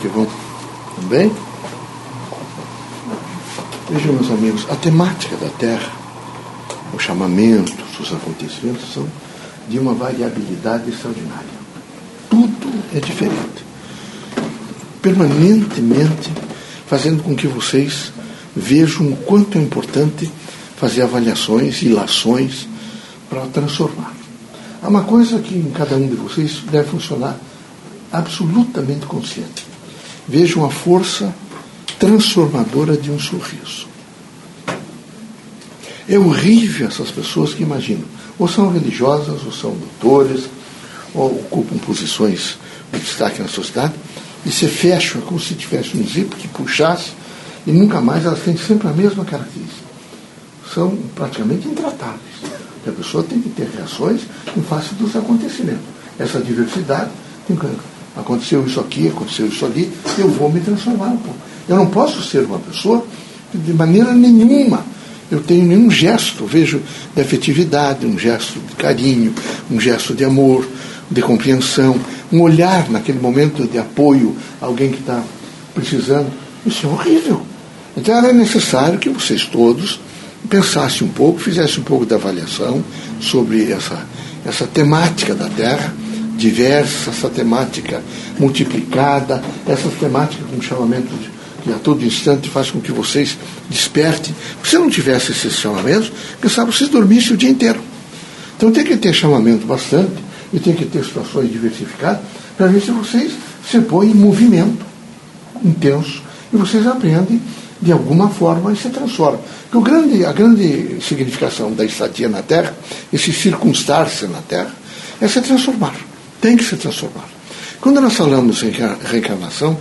que vão também. Vejam, meus amigos, a temática da Terra, os chamamentos, os acontecimentos são de uma variabilidade extraordinária. Tudo é diferente. Permanentemente fazendo com que vocês vejam o quanto é importante fazer avaliações, ilações para transformar. Há uma coisa que em cada um de vocês deve funcionar absolutamente consciente. Vejam a força transformadora de um sorriso. É horrível essas pessoas que imaginam, ou são religiosas, ou são doutores, ou ocupam posições de destaque na sociedade, e se fecham como se tivesse um zip que puxasse, e nunca mais elas têm sempre a mesma característica. São praticamente intratáveis. A pessoa tem que ter reações em face dos acontecimentos. Essa diversidade tem que aconteceu isso aqui, aconteceu isso ali, eu vou me transformar um pouco. Eu não posso ser uma pessoa que de maneira nenhuma eu tenho nenhum gesto, vejo de afetividade, um gesto de carinho, um gesto de amor, de compreensão, um olhar naquele momento de apoio a alguém que está precisando. Isso é horrível. Então era necessário que vocês todos pensassem um pouco, fizessem um pouco de avaliação sobre essa, essa temática da Terra diversa, essa temática multiplicada, essas temáticas com chamamento que a todo instante faz com que vocês despertem. Se não tivesse esses chamamentos, pensava vocês dormissem o dia inteiro. Então tem que ter chamamento bastante e tem que ter situações diversificadas para ver se vocês se põem em movimento intenso e vocês aprendem de alguma forma e se transformam. Porque o grande, a grande significação da estadia na Terra, esse circunstar-se na Terra, é se transformar tem que se transformar. Quando nós falamos em reencarnação,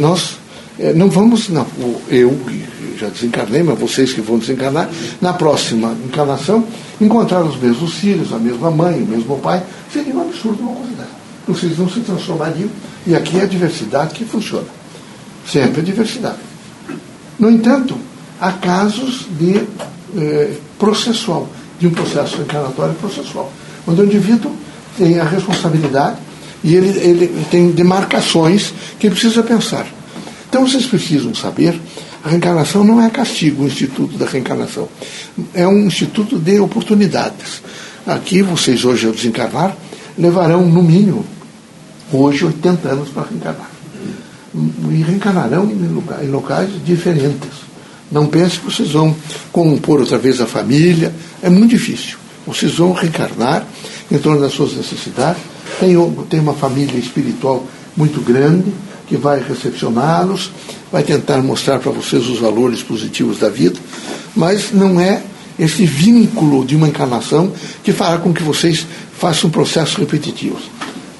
nós é, não vamos, não, eu já desencarnei, mas vocês que vão desencarnar, na próxima encarnação, encontrar os mesmos filhos, a mesma mãe, o mesmo pai, seria um absurdo uma coisa dessa. Vocês não se transformariam, e aqui é a diversidade que funciona. Sempre a diversidade. No entanto, há casos de eh, processual, de um processo encarnatório processual, onde o indivíduo tem a responsabilidade e ele, ele tem demarcações que precisa pensar. Então vocês precisam saber, a reencarnação não é castigo, o instituto da reencarnação. É um instituto de oportunidades. Aqui vocês hoje ao desencarnar levarão no mínimo hoje 80 anos para reencarnar. E reencarnarão em locais diferentes. Não pense que vocês vão compor outra vez a família. É muito difícil. Vocês vão reencarnar em torno das suas necessidades. Tem, tem uma família espiritual muito grande que vai recepcioná-los, vai tentar mostrar para vocês os valores positivos da vida, mas não é esse vínculo de uma encarnação que fará com que vocês façam processos repetitivos.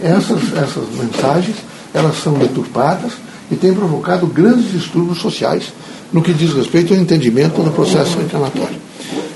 Essas, essas mensagens, elas são deturpadas e têm provocado grandes distúrbios sociais no que diz respeito ao entendimento do processo encarnatório.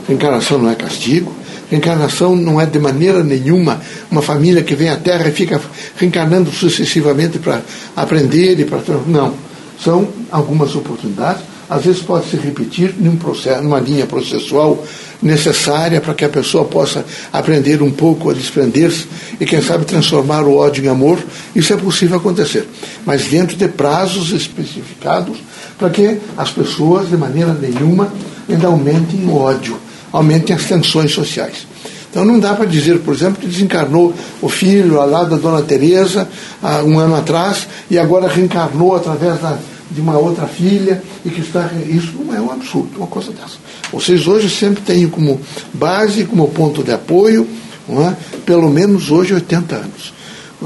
A encarnação não é castigo, Reencarnação não é de maneira nenhuma uma família que vem à Terra e fica reencarnando sucessivamente para aprender e para. Não. São algumas oportunidades. Às vezes pode se repetir num processo, numa linha processual necessária para que a pessoa possa aprender um pouco a desprender-se e, quem sabe, transformar o ódio em amor. Isso é possível acontecer, mas dentro de prazos especificados para que as pessoas, de maneira nenhuma, ainda aumentem o ódio aumentem as tensões sociais. Então não dá para dizer, por exemplo, que desencarnou o filho lá da Dona Teresa há um ano atrás e agora reencarnou através da, de uma outra filha e que está. Isso não é um absurdo, uma coisa dessa. Vocês hoje sempre têm como base, como ponto de apoio, é? pelo menos hoje 80 anos.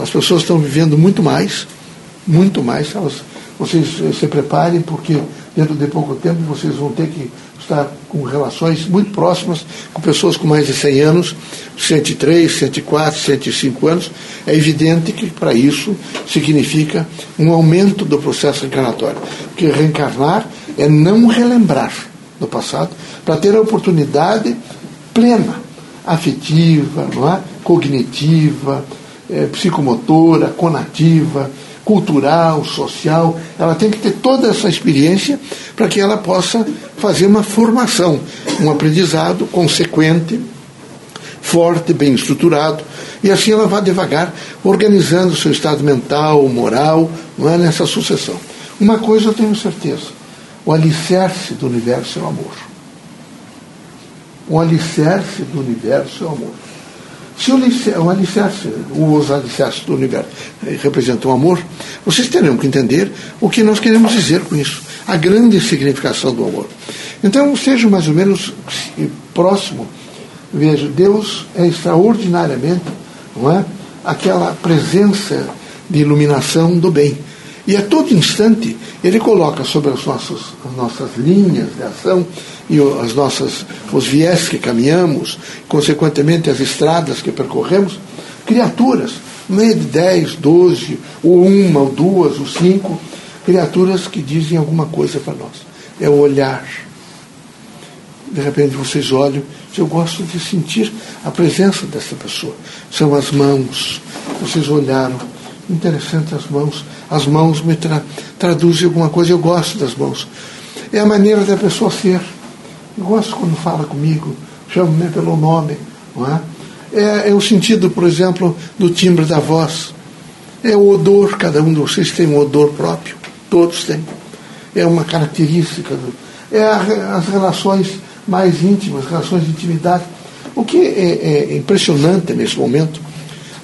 As pessoas estão vivendo muito mais, muito mais. Elas, vocês se preparem, porque dentro de pouco tempo vocês vão ter que está com relações muito próximas com pessoas com mais de 100 anos, 103, 104, 105 anos. É evidente que para isso significa um aumento do processo reencarnatório. Porque reencarnar é não relembrar do passado para ter a oportunidade plena, afetiva, não é? cognitiva, é, psicomotora, conativa, cultural, social, ela tem que ter toda essa experiência para que ela possa fazer uma formação, um aprendizado consequente forte, bem estruturado, e assim ela vai devagar organizando seu estado mental, moral, não é nessa sucessão. Uma coisa eu tenho certeza: o alicerce do universo é o amor. O alicerce do universo é o amor. Se o, alicerce, os alicerces do universo representam o amor, vocês terão que entender o que nós queremos dizer com isso, a grande significação do amor. Então, seja mais ou menos próximo. Veja, Deus é extraordinariamente, não é? Aquela presença de iluminação do bem. E a todo instante ele coloca sobre as nossas, as nossas linhas de ação e as nossas, os viés que caminhamos, consequentemente as estradas que percorremos, criaturas, meio de 10, 12, ou uma, ou duas, ou cinco, criaturas que dizem alguma coisa para nós. É o olhar. De repente vocês olham, eu gosto de sentir a presença dessa pessoa. São as mãos. Vocês olharam, interessante as mãos. As mãos me tra traduzem alguma coisa, eu gosto das mãos. É a maneira da pessoa ser. Eu gosto quando fala comigo, chama-me pelo nome. Não é? É, é o sentido, por exemplo, do timbre da voz. É o odor, cada um de vocês tem um odor próprio, todos têm. É uma característica. Do, é a, as relações mais íntimas, relações de intimidade. O que é, é impressionante nesse momento,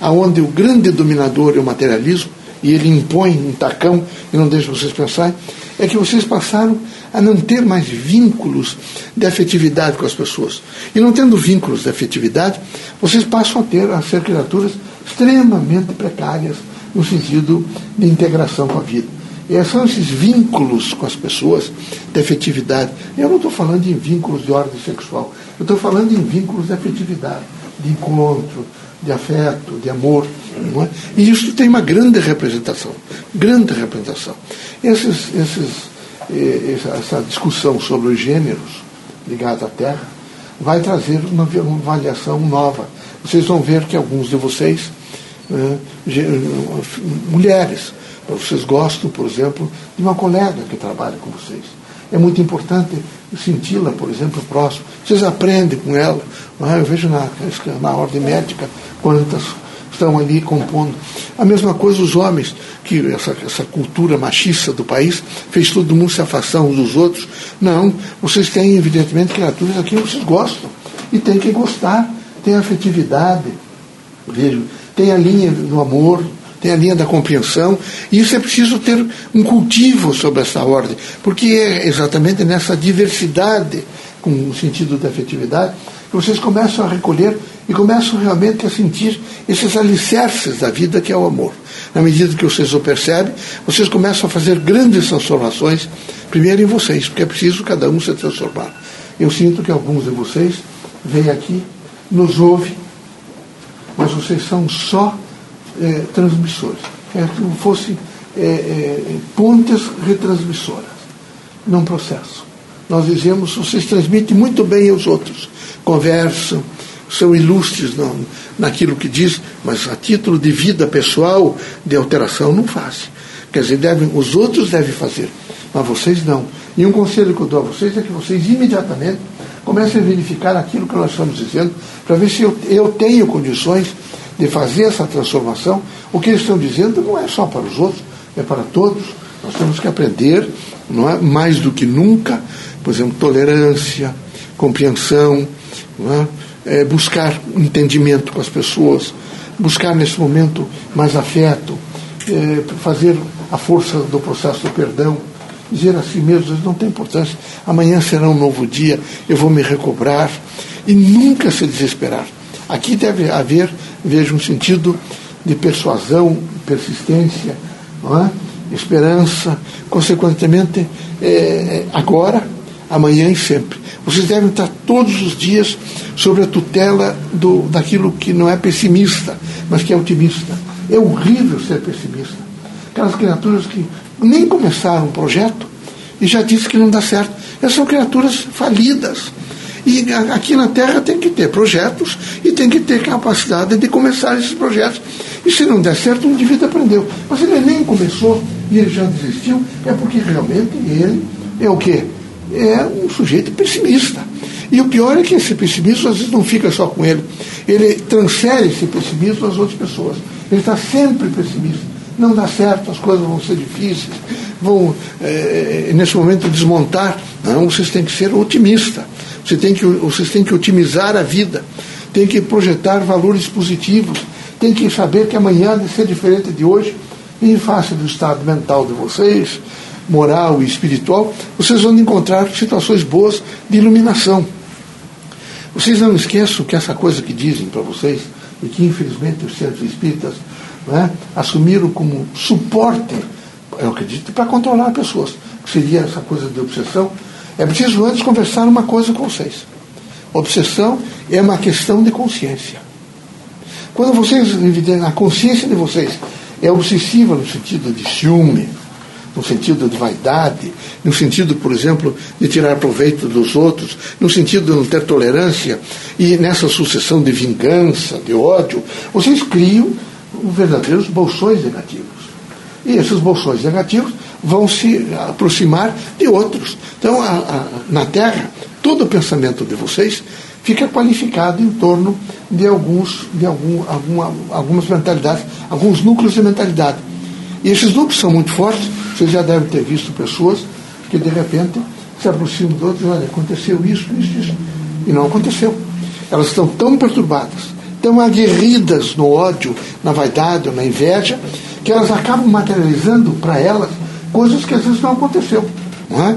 aonde o grande dominador é o materialismo, e ele impõe um tacão e não deixa vocês pensar, é que vocês passaram a não ter mais vínculos de afetividade com as pessoas. E não tendo vínculos de afetividade, vocês passam a ter, a ser criaturas extremamente precárias no sentido de integração com a vida. E são esses vínculos com as pessoas de afetividade. Eu não estou falando em vínculos de ordem sexual, eu estou falando em vínculos de afetividade, de encontro, de afeto, de amor. É? E isso tem uma grande representação, grande representação. Esses, esses, essa discussão sobre os gêneros ligados à Terra vai trazer uma, uma avaliação nova. Vocês vão ver que alguns de vocês, né, mulheres, vocês gostam, por exemplo, de uma colega que trabalha com vocês. É muito importante senti-la, por exemplo, próximo. Vocês aprendem com ela. É? Eu vejo na, na ordem médica quantas estão ali compondo. A mesma coisa os homens, que essa, essa cultura machista do país fez todo mundo se afastar uns dos outros. Não, vocês têm, evidentemente, criaturas aqui que vocês gostam. E tem que gostar, tem afetividade, vejo, tem a linha do amor, tem a linha da compreensão, e isso é preciso ter um cultivo sobre essa ordem, porque é exatamente nessa diversidade, com o sentido da afetividade, que vocês começam a recolher e começam realmente a sentir esses alicerces da vida que é o amor. Na medida que vocês o percebem, vocês começam a fazer grandes transformações, primeiro em vocês, porque é preciso cada um se transformar. Eu sinto que alguns de vocês vêm aqui, nos ouvem, mas vocês são só é, transmissores. Como fosse é, pontes retransmissoras num processo. Nós dizemos, vocês transmitem muito bem aos outros, conversam, são ilustres não, naquilo que diz, mas a título de vida pessoal, de alteração, não fazem. Quer dizer, devem, os outros devem fazer, mas vocês não. E um conselho que eu dou a vocês é que vocês imediatamente comecem a verificar aquilo que nós estamos dizendo, para ver se eu, eu tenho condições de fazer essa transformação, o que eles estão dizendo não é só para os outros, é para todos. Nós temos que aprender, não é? mais do que nunca, por exemplo, tolerância, compreensão, é? É buscar entendimento com as pessoas, buscar nesse momento mais afeto, é, fazer a força do processo do perdão, dizer a si mesmo, não tem importância, amanhã será um novo dia, eu vou me recobrar, e nunca se desesperar. Aqui deve haver, vejo, um sentido de persuasão, persistência, é? esperança, consequentemente, é, agora, amanhã e sempre. Vocês devem estar todos os dias sobre a tutela do, daquilo que não é pessimista, mas que é otimista. É horrível ser pessimista. Aquelas criaturas que nem começaram um projeto e já disse que não dá certo. Essas são criaturas falidas. E aqui na Terra tem que ter projetos e tem que ter capacidade de começar esses projetos. E se não der certo, um indivíduo aprendeu. Mas ele nem começou e ele já desistiu, é porque realmente ele é o quê? É um sujeito pessimista. E o pior é que esse pessimismo às vezes não fica só com ele. Ele transfere esse pessimismo às outras pessoas. Ele está sempre pessimista. Não dá certo, as coisas vão ser difíceis, vão, é, nesse momento, desmontar. Não, vocês têm que ser otimistas. Você tem que, vocês têm que otimizar a vida, tem que projetar valores positivos, tem que saber que amanhã vai ser diferente de hoje. Em face do estado mental de vocês, moral e espiritual, vocês vão encontrar situações boas de iluminação. Vocês não esqueçam que essa coisa que dizem para vocês, e que infelizmente os centros espíritas né, assumiram como suporte, eu acredito, para controlar pessoas, que seria essa coisa de obsessão. É preciso antes conversar uma coisa com vocês. Obsessão é uma questão de consciência. Quando vocês, a consciência de vocês é obsessiva no sentido de ciúme, no sentido de vaidade, no sentido, por exemplo, de tirar proveito dos outros, no sentido de não ter tolerância, e nessa sucessão de vingança, de ódio, vocês criam verdadeiros bolsões negativos. E esses bolsões negativos vão se aproximar de outros. Então, a, a, na Terra, todo o pensamento de vocês fica qualificado em torno de alguns de algum, alguma, algumas mentalidades, alguns núcleos de mentalidade. E esses núcleos são muito fortes, vocês já devem ter visto pessoas que de repente se aproximam do outro e olha, aconteceu isso, isso, isso. E não aconteceu. Elas estão tão perturbadas, tão aguerridas no ódio, na vaidade na inveja, que elas acabam materializando para elas coisas que às vezes não aconteceu. Não é?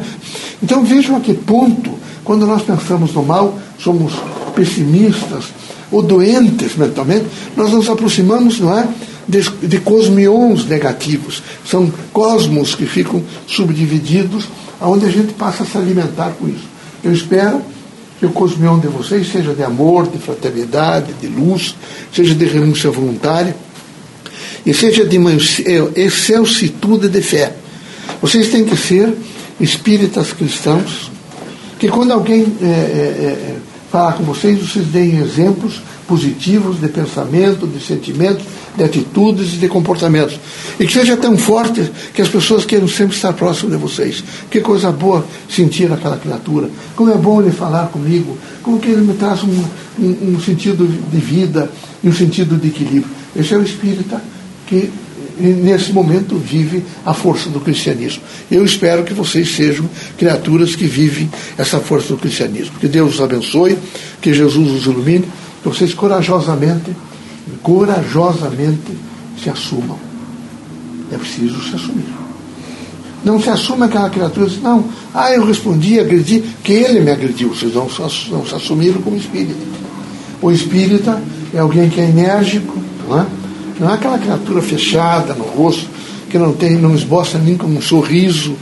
Então vejam a que ponto, quando nós pensamos no mal, somos pessimistas ou doentes mentalmente, nós nos aproximamos, não é? De, de cosmions negativos. São cosmos que ficam subdivididos, onde a gente passa a se alimentar com isso. Eu espero que o cosmion de vocês seja de amor, de fraternidade, de luz, seja de renúncia voluntária e seja de uma excelsitude de fé. Vocês têm que ser espíritas cristãos, que quando alguém é, é, é falar com vocês, vocês deem exemplos positivos de pensamento, de sentimento, de atitudes e de comportamentos. E que seja tão forte que as pessoas queiram sempre estar próximas de vocês. Que coisa boa sentir aquela criatura. Como é bom ele falar comigo. Como que ele me traz um, um, um sentido de vida e um sentido de equilíbrio. Esse é o espírita que nesse momento vive a força do cristianismo. Eu espero que vocês sejam criaturas que vivem essa força do cristianismo. Que Deus os abençoe, que Jesus os ilumine, que vocês corajosamente, corajosamente se assumam. É preciso se assumir. Não se assuma aquela criatura diz, não, ah, eu respondi, agredi, que ele me agrediu. Vocês não, não se assumiram como espírita. O espírita é alguém que é enérgico, não é? Não é aquela criatura fechada no rosto, que não tem, não esboça nem como um sorriso.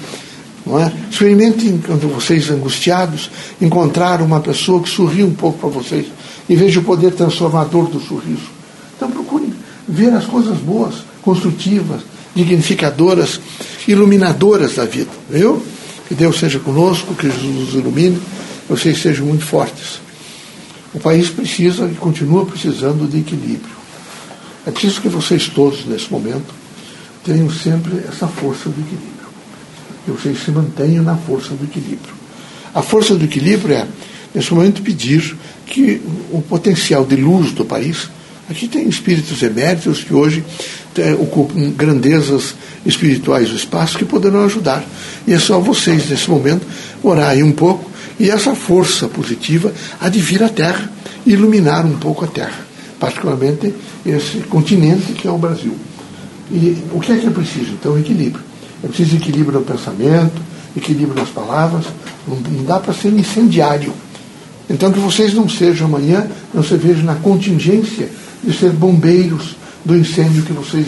Não é? Experimentem, quando vocês angustiados, encontrar uma pessoa que sorri um pouco para vocês e veja o poder transformador do sorriso. Então procurem ver as coisas boas, construtivas, dignificadoras, iluminadoras da vida. Viu? Que Deus seja conosco, que Jesus nos ilumine, vocês sejam muito fortes. O país precisa e continua precisando de equilíbrio. É preciso que vocês todos, nesse momento, tenham sempre essa força do equilíbrio. Que vocês se mantenham na força do equilíbrio. A força do equilíbrio é, nesse momento, pedir que o potencial de luz do país. Aqui tem espíritos eméritos que hoje é, ocupam grandezas espirituais do espaço que poderão ajudar. E é só vocês, nesse momento, orarem um pouco e essa força positiva há de vir à Terra e iluminar um pouco a Terra particularmente esse continente que é o Brasil. E o que é que é preciso? Então, equilíbrio. É preciso equilíbrio no pensamento, equilíbrio nas palavras, não, não dá para ser incendiário. Então, que vocês não sejam amanhã, não se vejam na contingência de ser bombeiros do incêndio que vocês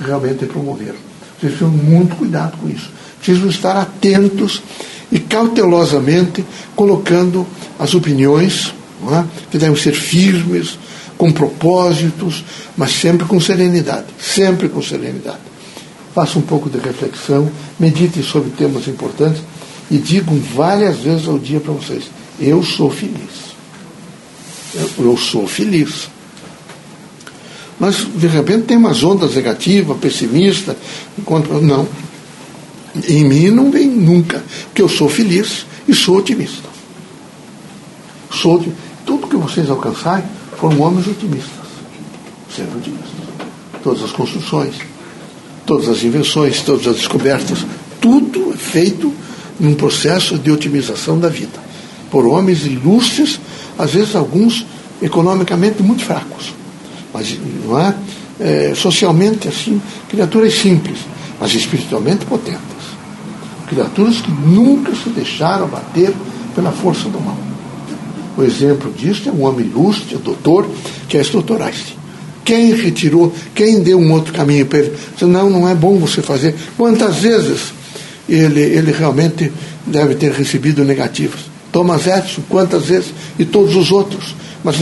realmente promoveram. Vocês precisam muito cuidado com isso. Precisam estar atentos e cautelosamente colocando as opiniões, é? que devem ser firmes, com propósitos, mas sempre com serenidade, sempre com serenidade. Faça um pouco de reflexão, medite sobre temas importantes e digam várias vezes ao dia para vocês: eu sou feliz. Eu, eu sou feliz. Mas, de repente, tem umas ondas negativas, pessimistas, não. Em mim não vem nunca, porque eu sou feliz e sou otimista. Rousseau, tudo que vocês alcançarem foram homens otimistas. Sempre otimistas. Todas as construções, todas as invenções, todas as descobertas, tudo é feito num processo de otimização da vida. Por homens ilustres, às vezes alguns economicamente muito fracos. Mas não é, é socialmente assim, criaturas simples, mas espiritualmente potentes. Criaturas que nunca se deixaram bater pela força do mal. O exemplo disso é um homem ilustre, doutor, que é doutor Einstein. Quem retirou, quem deu um outro caminho para ele? Disse, não, não é bom você fazer. Quantas vezes ele, ele realmente deve ter recebido negativas? Thomas Edison, quantas vezes? E todos os outros. Mas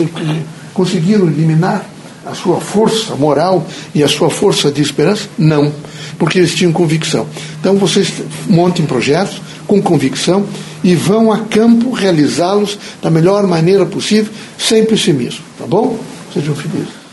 conseguiram eliminar a sua força moral e a sua força de esperança? Não, porque eles tinham convicção. Então vocês montem projetos com convicção e vão a campo realizá-los da melhor maneira possível, sem pessimismo. Tá bom? Sejam felizes.